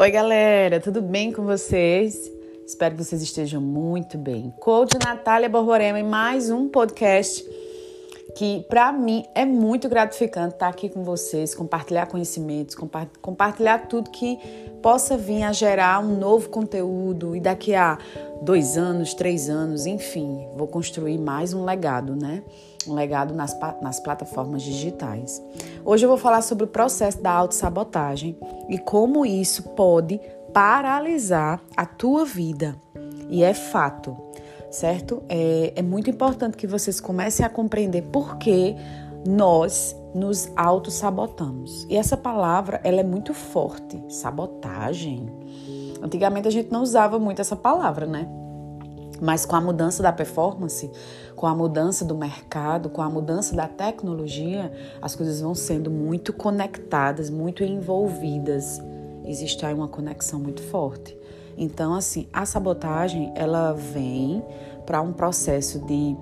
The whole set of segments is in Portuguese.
Oi, galera, tudo bem com vocês? Espero que vocês estejam muito bem. Coach Natália Borborema em mais um podcast que para mim é muito gratificante estar aqui com vocês, compartilhar conhecimentos, compartilhar tudo que possa vir a gerar um novo conteúdo e daqui a dois anos, três anos, enfim, vou construir mais um legado, né? Um legado nas, nas plataformas digitais. Hoje eu vou falar sobre o processo da autossabotagem e como isso pode paralisar a tua vida. E é fato certo? É, é muito importante que vocês comecem a compreender por que nós nos auto-sabotamos. E essa palavra, ela é muito forte, sabotagem. Antigamente a gente não usava muito essa palavra, né? Mas com a mudança da performance, com a mudança do mercado, com a mudança da tecnologia, as coisas vão sendo muito conectadas, muito envolvidas. Existe aí uma conexão muito forte. Então, assim, a sabotagem ela vem para um processo de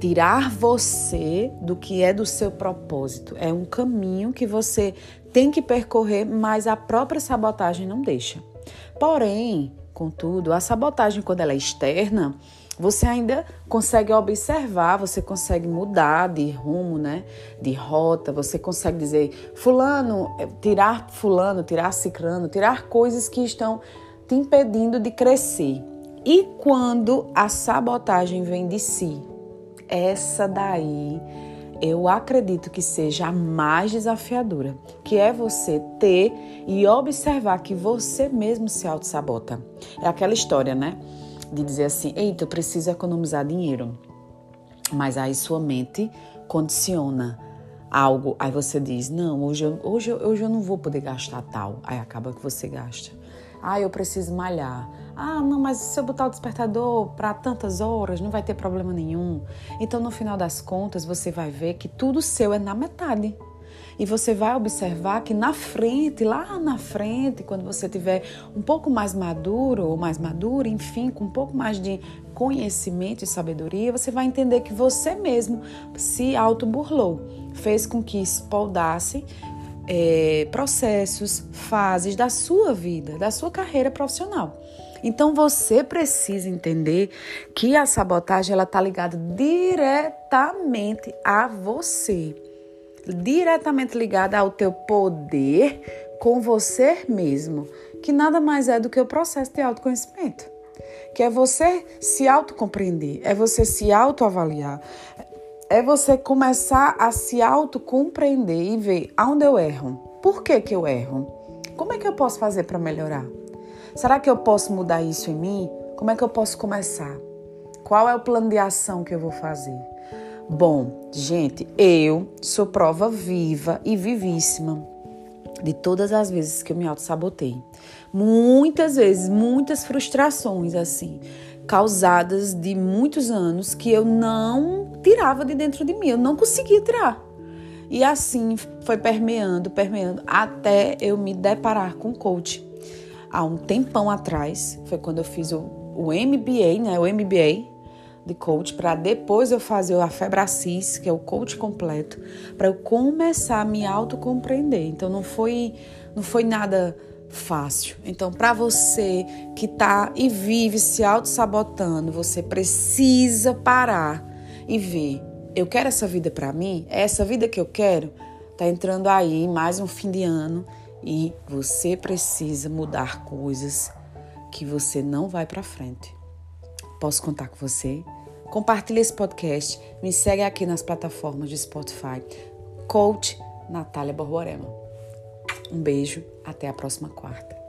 tirar você do que é do seu propósito. É um caminho que você tem que percorrer, mas a própria sabotagem não deixa. Porém, contudo, a sabotagem quando ela é externa, você ainda consegue observar, você consegue mudar de rumo, né? De rota, você consegue dizer fulano, eh, tirar fulano, tirar cicrano, tirar coisas que estão te impedindo de crescer. E quando a sabotagem vem de si, essa daí eu acredito que seja a mais desafiadora, que é você ter e observar que você mesmo se auto-sabota. É aquela história, né? De dizer assim, eita, eu preciso economizar dinheiro. Mas aí sua mente condiciona algo. Aí você diz, não, hoje eu, hoje, hoje eu não vou poder gastar tal. Aí acaba que você gasta. Ah, eu preciso malhar. Ah, não, mas se eu botar o despertador para tantas horas, não vai ter problema nenhum. Então, no final das contas, você vai ver que tudo seu é na metade. E você vai observar que na frente, lá na frente, quando você tiver um pouco mais maduro ou mais madura, enfim, com um pouco mais de conhecimento e sabedoria, você vai entender que você mesmo se auto-burlou, fez com que espoldasse é, processos, fases da sua vida, da sua carreira profissional. Então você precisa entender que a sabotagem ela está ligada diretamente a você, diretamente ligada ao teu poder com você mesmo, que nada mais é do que o processo de autoconhecimento, que é você se autocompreender, é você se autoavaliar, é você começar a se autocompreender e ver aonde eu erro. Por que, que eu erro? Como é que eu posso fazer para melhorar? Será que eu posso mudar isso em mim? Como é que eu posso começar? Qual é o plano de ação que eu vou fazer? Bom, gente, eu sou prova viva e vivíssima de todas as vezes que eu me auto-sabotei. Muitas vezes, muitas frustrações, assim, causadas de muitos anos que eu não tirava de dentro de mim, eu não conseguia tirar. E assim foi permeando, permeando, até eu me deparar com coach. Há um tempão atrás, foi quando eu fiz o, o MBA, né? O MBA de coach, para depois eu fazer a Febracis, que é o coach completo, para eu começar a me autocompreender. Então não foi, não foi nada fácil. Então, para você que tá e vive se auto-sabotando, você precisa parar e ver: eu quero essa vida para mim? É essa vida que eu quero? Tá entrando aí mais um fim de ano e você precisa mudar coisas que você não vai para frente. Posso contar com você? Compartilhe esse podcast, me segue aqui nas plataformas de Spotify. Coach Natália Borborema. Um beijo, até a próxima quarta.